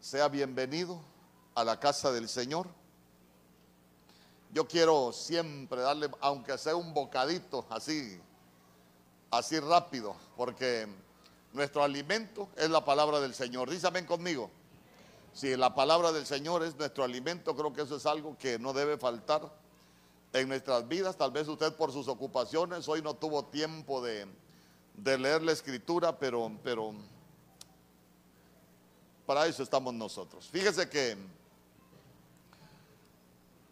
sea bienvenido a la casa del Señor. Yo quiero siempre darle, aunque sea un bocadito así, así rápido, porque nuestro alimento es la palabra del Señor. Dísame conmigo. Si la palabra del Señor es nuestro alimento, creo que eso es algo que no debe faltar en nuestras vidas. Tal vez usted por sus ocupaciones hoy no tuvo tiempo de, de leer la escritura, pero, pero para eso estamos nosotros. Fíjese que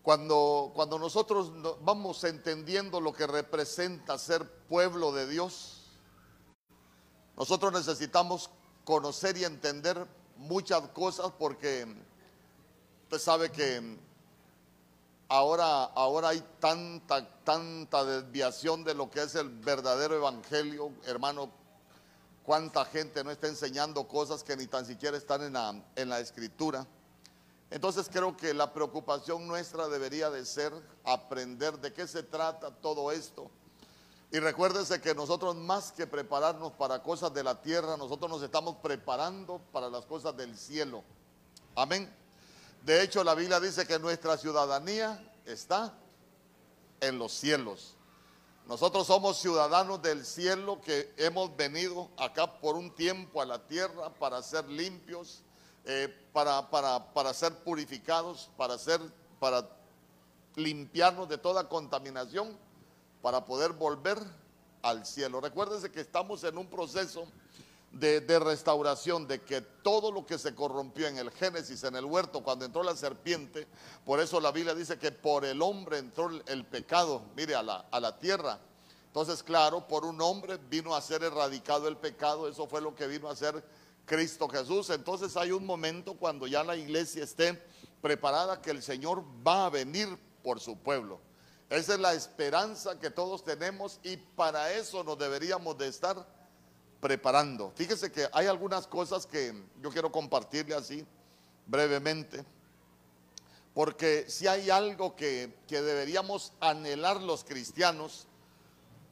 cuando, cuando nosotros vamos entendiendo lo que representa ser pueblo de Dios, nosotros necesitamos conocer y entender muchas cosas porque usted sabe que ahora, ahora hay tanta, tanta desviación de lo que es el verdadero evangelio, hermano. Cuánta gente no está enseñando cosas que ni tan siquiera están en la, escritura. Entonces creo que la preocupación nuestra debería de ser aprender de qué se trata todo esto. Y recuérdese que nosotros más que prepararnos para cosas de la tierra, nosotros nos estamos preparando para las cosas del cielo. Amén. De hecho, la Biblia dice que nuestra ciudadanía está en los cielos. Nosotros somos ciudadanos del cielo que hemos venido acá por un tiempo a la tierra para ser limpios, eh, para, para, para ser purificados, para, ser, para limpiarnos de toda contaminación, para poder volver al cielo. Recuérdense que estamos en un proceso de, restauración, de que todo lo que se corrompió en el Génesis, en el huerto, cuando entró la serpiente, por eso la Biblia dice que por el hombre entró el pecado, mire, a la, a la tierra. Entonces, claro, por un hombre vino a ser erradicado el pecado, eso fue lo que vino a ser Cristo Jesús. Entonces hay un momento cuando ya la iglesia esté preparada que el Señor va a venir por su pueblo. Esa es la esperanza que todos tenemos y para eso nos deberíamos de estar preparando. Fíjese que hay algunas cosas que yo quiero compartirle así brevemente, porque si hay algo que, que deberíamos anhelar los cristianos,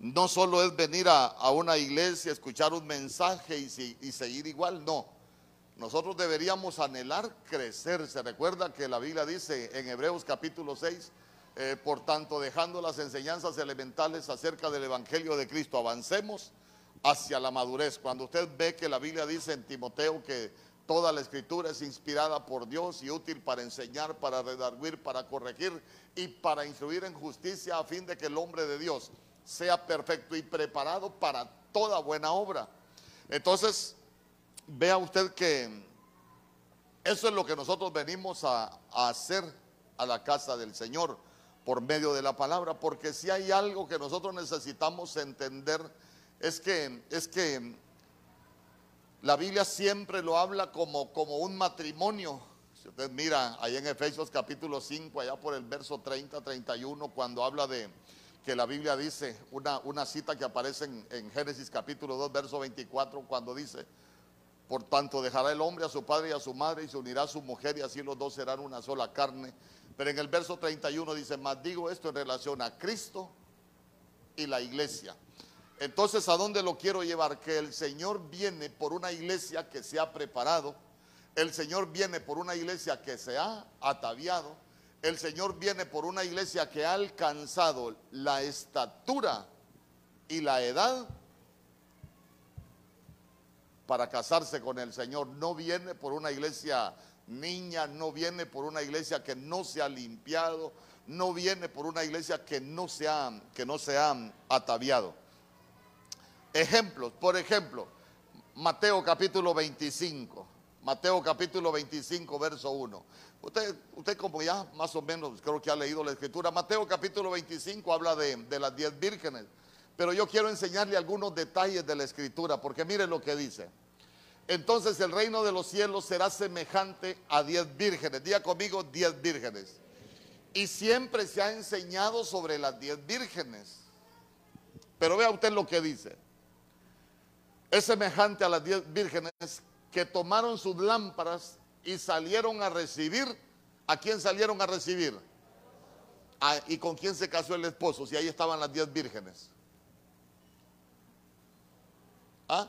no solo es venir a, a una iglesia, escuchar un mensaje y, y, seguir igual, no. Nosotros deberíamos anhelar crecer. Se recuerda que la Biblia dice en Hebreos capítulo 6, eh, por tanto, dejando las enseñanzas elementales acerca del Evangelio de Cristo, avancemos hacia la madurez. Cuando usted ve que la Biblia dice en Timoteo que toda la escritura es inspirada por Dios y útil para enseñar, para redarguir, para corregir y para instruir en justicia a fin de que el hombre de Dios sea perfecto y preparado para toda buena obra. Entonces, vea usted que eso es lo que nosotros venimos a, a, hacer a la casa del Señor por medio de la palabra, porque si hay algo que nosotros necesitamos entender es que es que la Biblia siempre lo habla como, como un matrimonio. Si usted mira ahí en Efesios capítulo 5, allá por el verso 30, 31, cuando habla de, que la Biblia dice, una, una cita que aparece en, en, Génesis capítulo 2, verso 24, cuando dice, por tanto dejará el hombre a su padre y a su madre y se unirá a su mujer y así los dos serán una sola carne. Pero en el verso 31 dice, más digo esto en relación a Cristo y la iglesia. Entonces, ¿a dónde lo quiero llevar? Que el Señor viene por una iglesia que se ha preparado, el Señor viene por una iglesia que se ha ataviado, el Señor viene por una iglesia que ha alcanzado la estatura y la edad para casarse con el Señor. No viene por una iglesia niña, no viene por una iglesia que no se ha limpiado, no viene por una iglesia que no se ha, que no se ha ataviado. Ejemplos, por ejemplo, Mateo capítulo 25. Mateo capítulo 25, verso 1. Usted, usted como ya más o menos creo que ha leído la escritura, Mateo capítulo 25 habla de, de las diez vírgenes, pero yo quiero enseñarle algunos detalles de la escritura, porque mire lo que dice. Entonces el reino de los cielos será semejante a diez vírgenes. Diga conmigo diez vírgenes. Y siempre se ha enseñado sobre las diez vírgenes. Pero vea usted lo que dice. Es semejante a las diez vírgenes que tomaron sus lámparas y salieron a recibir. ¿A quién salieron a recibir? Ah, ¿Y con quién se casó el esposo? Si ahí estaban las diez vírgenes. ¿Ah?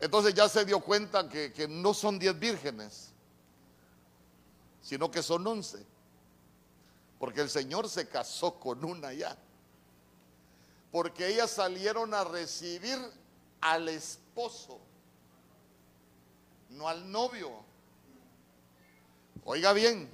Entonces ya se dio cuenta que, que no son diez vírgenes, sino que son once. Porque el Señor se casó con una ya. Porque ellas salieron a recibir al esposo, no al novio. Oiga bien,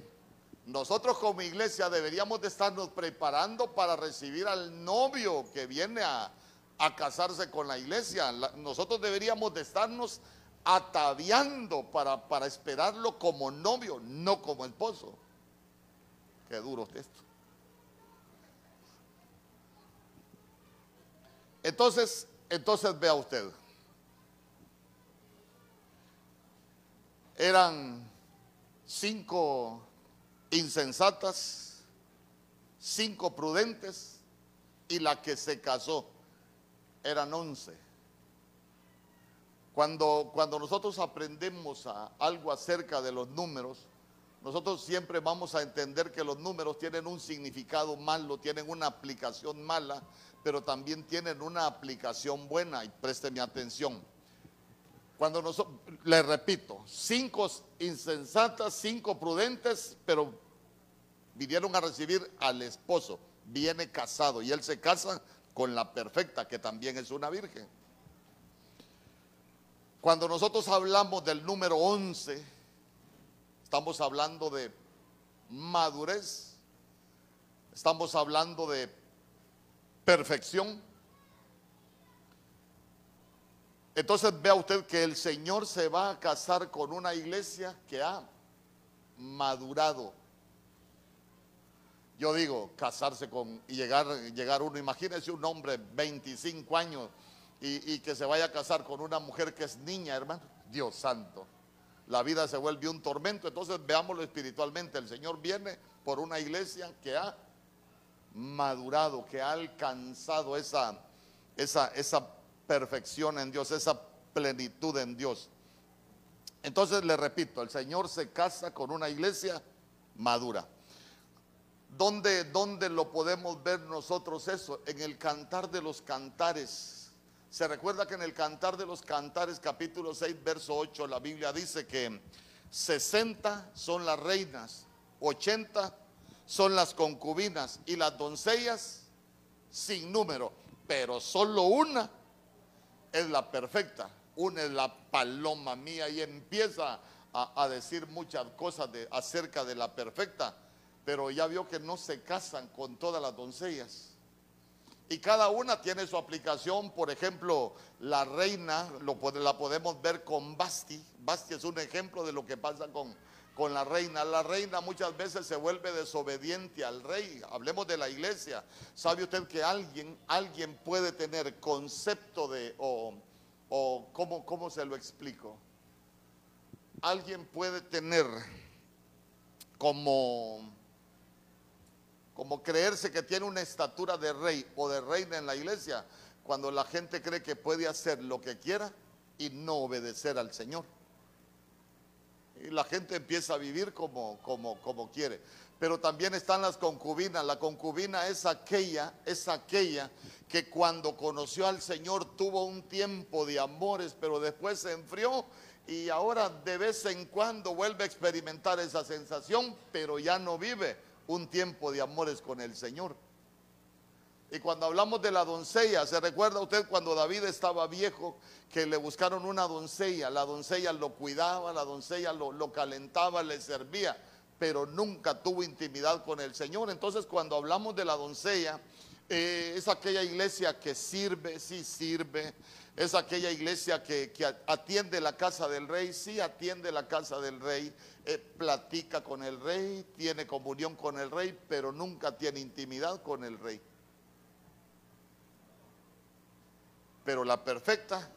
nosotros como iglesia deberíamos de estarnos preparando para recibir al novio que viene a, a casarse con la iglesia. nosotros deberíamos de estarnos ataviando para, para esperarlo como novio, no como esposo. Qué duro esto. Entonces, entonces vea usted. Eran cinco insensatas, cinco prudentes y la que se casó eran once. Cuando, cuando nosotros aprendemos algo acerca de los números, nosotros siempre vamos a entender que los números tienen un significado malo, tienen una aplicación mala, pero también tienen una aplicación buena. Y présteme atención. Cuando nosotros, le repito, cinco insensatas, cinco prudentes, pero vinieron a recibir al esposo. Viene casado y él se casa con la perfecta, que también es una virgen. Cuando nosotros hablamos del número 11, estamos hablando de madurez, estamos hablando de perfección. Entonces vea usted que el Señor se va a casar con una iglesia que ha madurado. Yo digo, casarse con y llegar, llegar uno, imagínese un hombre 25 años y, y, que se vaya a casar con una mujer que es niña, hermano. Dios santo. La vida se vuelve un tormento. Entonces veámoslo espiritualmente. El Señor viene por una iglesia que ha madurado, que ha alcanzado esa, esa, esa perfección en Dios, esa plenitud en Dios. Entonces le repito, el Señor se casa con una iglesia madura. ¿Dónde, ¿Dónde, lo podemos ver nosotros eso? En el cantar de los cantares. Se recuerda que en el cantar de los cantares, capítulo 6, verso 8, la Biblia dice que 60 son las reinas, 80 son las concubinas y las doncellas sin número, pero solo una es la perfecta, una es la paloma mía y empieza a, decir muchas cosas de, acerca de la perfecta pero ya vio que no se casan con todas las doncellas. Y cada una tiene su aplicación, por ejemplo, la reina, la podemos ver con Basti. Basti es un ejemplo de lo que pasa con, con la reina. La reina muchas veces se vuelve desobediente al rey. Hablemos de la iglesia. ¿Sabe usted que alguien, alguien puede tener concepto de, o, o ¿cómo, cómo se lo explico? Alguien puede tener como como creerse que tiene una estatura de rey o de reina en la iglesia, cuando la gente cree que puede hacer lo que quiera y no obedecer al Señor. Y la gente empieza a vivir como, como, como quiere. Pero también están las concubinas. La concubina es aquella, es aquella que cuando conoció al Señor tuvo un tiempo de amores, pero después se enfrió y ahora de vez en cuando vuelve a experimentar esa sensación, pero ya no vive un tiempo de amores con el Señor. Y cuando hablamos de la doncella, ¿se recuerda usted cuando David estaba viejo que le buscaron una doncella? La doncella lo cuidaba, la doncella lo, calentaba, le servía, pero nunca tuvo intimidad con el Señor. Entonces cuando hablamos de la doncella, eh, es aquella iglesia que sirve, sí sirve, es aquella iglesia que, atiende la casa del rey, sí atiende la casa del rey, eh, platica con el rey, tiene comunión con el rey, pero nunca tiene intimidad con el rey. Pero la perfecta,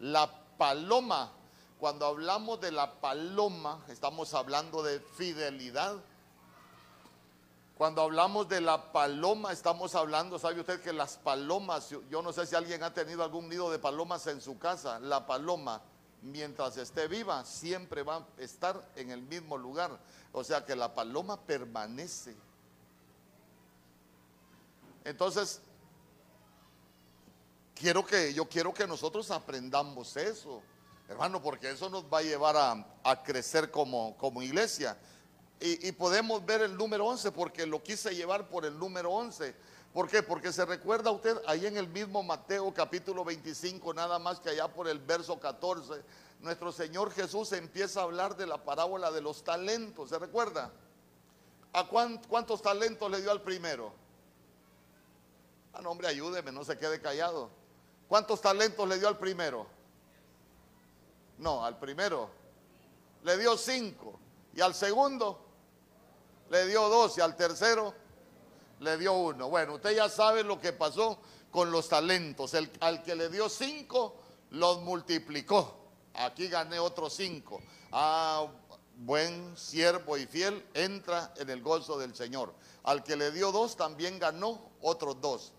la paloma, cuando hablamos de la paloma, estamos hablando de fidelidad cuando hablamos de la paloma, estamos hablando, ¿sabe usted que las palomas, yo no sé si alguien ha tenido algún nido de palomas en su casa, la paloma, mientras esté viva, siempre va a estar en el mismo lugar. O sea que la paloma permanece. Entonces, quiero que, yo quiero que nosotros aprendamos eso. Hermano, porque eso nos va a llevar a, crecer como, como iglesia. Y, podemos ver el número 11 porque lo quise llevar por el número 11. ¿Por qué? Porque se recuerda usted ahí en el mismo Mateo capítulo 25, nada más que allá por el verso 14, nuestro Señor Jesús empieza a hablar de la parábola de los talentos. ¿Se recuerda? ¿A cuántos talentos le dio al primero? Ah, no, hombre, ayúdeme, no se quede callado. ¿Cuántos talentos le dio al primero? No, al primero le dio cinco. Y al segundo le dio dos. Y al tercero le dio uno. Bueno, usted ya sabe lo que pasó con los talentos. El, al que le dio cinco, los multiplicó. Aquí gané otros cinco. Ah, buen siervo y fiel, entra en el gozo del Señor. Al que le dio dos, también ganó otros dos.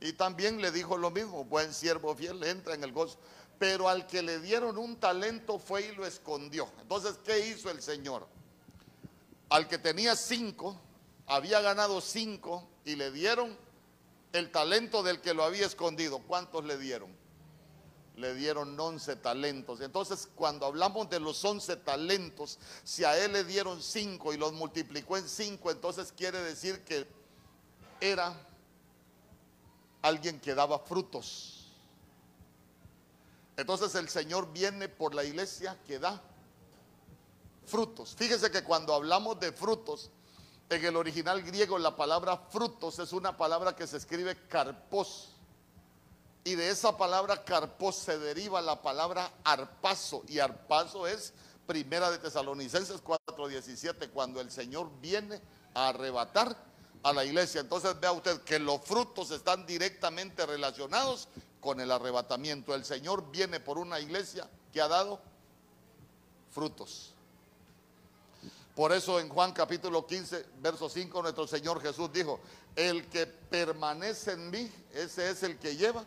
Y también le dijo lo mismo, buen siervo fiel, entra en el gozo. Pero al que le dieron un talento fue y lo escondió. Entonces, ¿qué hizo el Señor? Al que tenía cinco, había ganado cinco y le dieron el talento del que lo había escondido. ¿Cuántos le dieron? Le dieron once talentos. Entonces, cuando hablamos de los once talentos, si a él le dieron cinco y los multiplicó en cinco, entonces quiere decir que era alguien que daba frutos. Entonces el Señor viene por la iglesia que da frutos. Fíjese que cuando hablamos de frutos, en el original griego la palabra frutos es una palabra que se escribe carpos. Y de esa palabra carpos se deriva la palabra arpazo. Y arpazo es primera de Tesalonicenses 4:17, cuando el Señor viene a arrebatar a la iglesia. Entonces vea usted que los frutos están directamente relacionados con el arrebatamiento. El Señor viene por una iglesia que ha dado frutos. Por eso en Juan capítulo 15, verso 5, nuestro Señor Jesús dijo, el que permanece en mí, ese es el que lleva.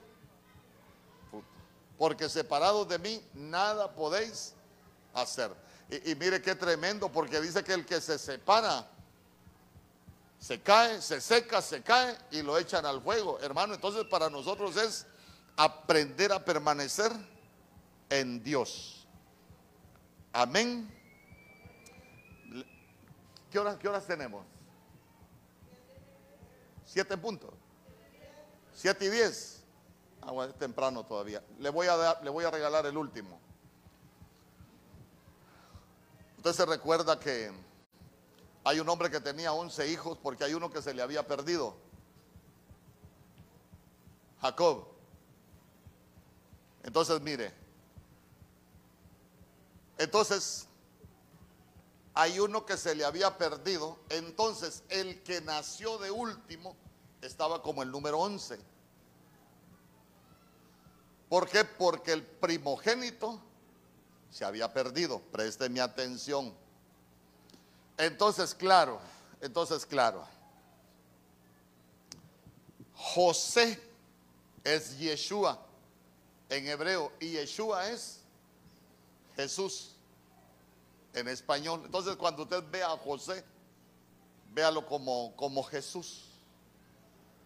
Porque separados de mí, nada podéis hacer. Y, y mire qué tremendo, porque dice que el que se separa se cae, se seca, se cae y lo echan al fuego. Hermano, entonces para nosotros es aprender a permanecer en Dios. Amén. ¿Qué horas, qué horas tenemos? Siete puntos. Siete y diez. Ah, bueno, es temprano todavía. Le voy a le voy a regalar el último. Usted se recuerda que hay un hombre que tenía 11 hijos porque hay uno que se le había perdido. Jacob. Entonces, mire. Entonces, hay uno que se le había perdido. Entonces, el que nació de último estaba como el número 11. ¿Por qué? Porque el primogénito se había perdido. mi atención. Entonces, claro, entonces, claro. José es Yeshua en hebreo y Yeshua es Jesús en español. Entonces, cuando usted ve a José, véalo como, como Jesús.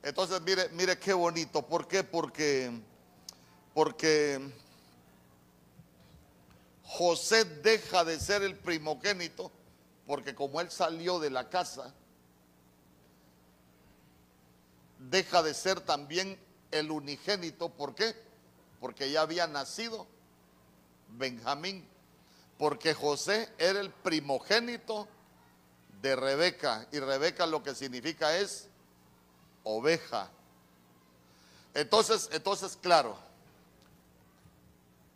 Entonces, mire, mire qué bonito. ¿Por qué? Porque, porque José deja de ser el primogénito porque como él salió de la casa, deja de ser también el unigénito. ¿Por qué? Porque ya había nacido Benjamín, porque José era el primogénito de Rebeca, y Rebeca lo que significa es oveja. Entonces, entonces, claro,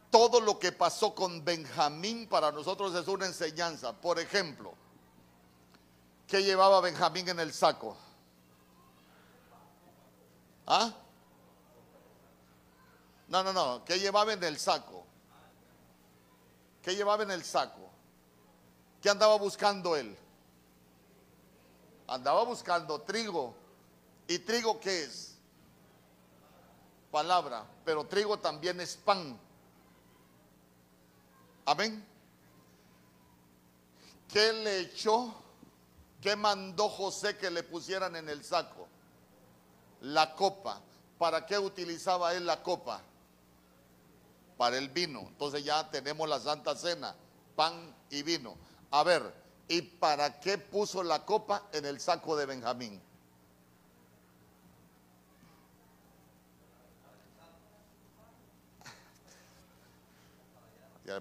todo lo que pasó con Benjamín para nosotros es una enseñanza. Por ejemplo, ¿qué llevaba Benjamín en el saco? ¿Ah? No, no, no. ¿Qué llevaba en el saco? ¿Qué llevaba en el saco? ¿Qué andaba buscando él? Andaba buscando trigo. ¿Y trigo qué es? Palabra. Pero trigo también es pan. Amén. ¿Qué le echó? ¿Qué mandó José que le pusieran en el saco? La copa. ¿Para qué utilizaba él la copa? Para el vino. Entonces ya tenemos la Santa Cena, pan y vino. A ver, ¿y para qué puso la copa en el saco de Benjamín?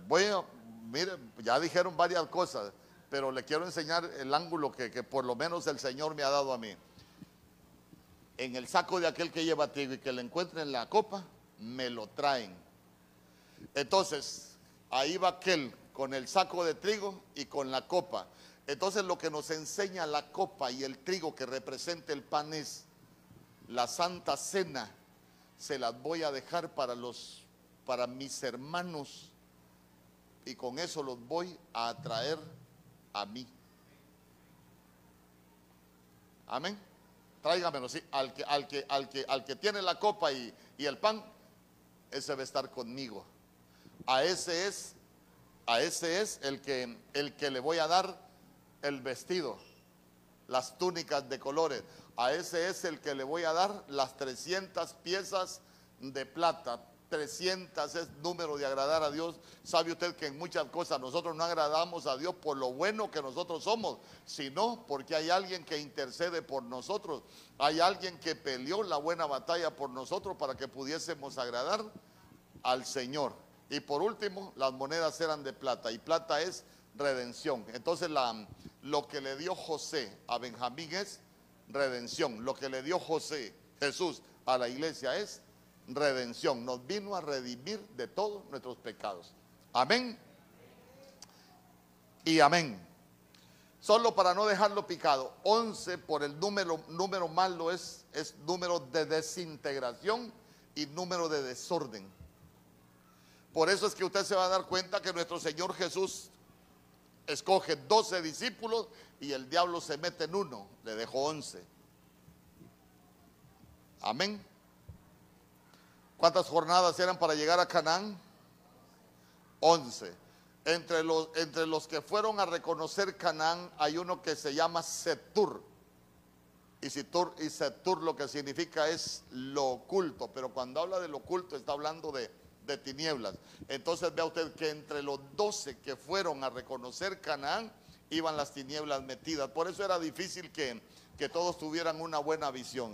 Voy a, mire, ya dijeron varias cosas, pero le quiero enseñar el ángulo que, que por lo menos el Señor me ha dado a mí. En el saco de aquel que lleva trigo y que le encuentren en la copa, me lo traen. Entonces, ahí va aquel con el saco de trigo y con la copa. Entonces lo que nos enseña la copa y el trigo que representa el pan es la santa cena. Se las voy a dejar para los para mis hermanos y con eso los voy a atraer a mí. Amén. Tráigamelo, sí. Al que, al que, al que, al que tiene la copa y, y el pan, ese va a estar conmigo. A ese es, a ese es el que, el que le voy a dar el vestido, las túnicas de colores. A ese es el que le voy a dar las 300 piezas de plata. 300 es número de agradar a Dios. Sabe usted que en muchas cosas nosotros no agradamos a Dios por lo bueno que nosotros somos, sino porque hay alguien que intercede por nosotros. Hay alguien que peleó la buena batalla por nosotros para que pudiésemos agradar al Señor. Y por último, las monedas eran de plata y plata es redención. Entonces lo que le dio José a Benjamín es redención. Lo que le dio José, Jesús, a la iglesia es redención. Nos vino a redimir de todos nuestros pecados. Amén. Y amén. Solo para no dejarlo picado, 11 por el número, número malo es número de desintegración y número de desorden. Por eso es que usted se va a dar cuenta que nuestro Señor Jesús escoge 12 discípulos y el diablo se mete en uno, le dejó 11. Amén. ¿Cuántas jornadas eran para llegar a Canaán? 11. Entre los, entre los que fueron a reconocer Canaán hay uno que se llama Setur. Y Setur, y Setur lo que significa es lo oculto, pero cuando habla de lo oculto está hablando de, de tinieblas. Entonces vea usted que entre los doce que fueron a reconocer Canaán iban las tinieblas metidas. Por eso era difícil que, que todos tuvieran una buena visión.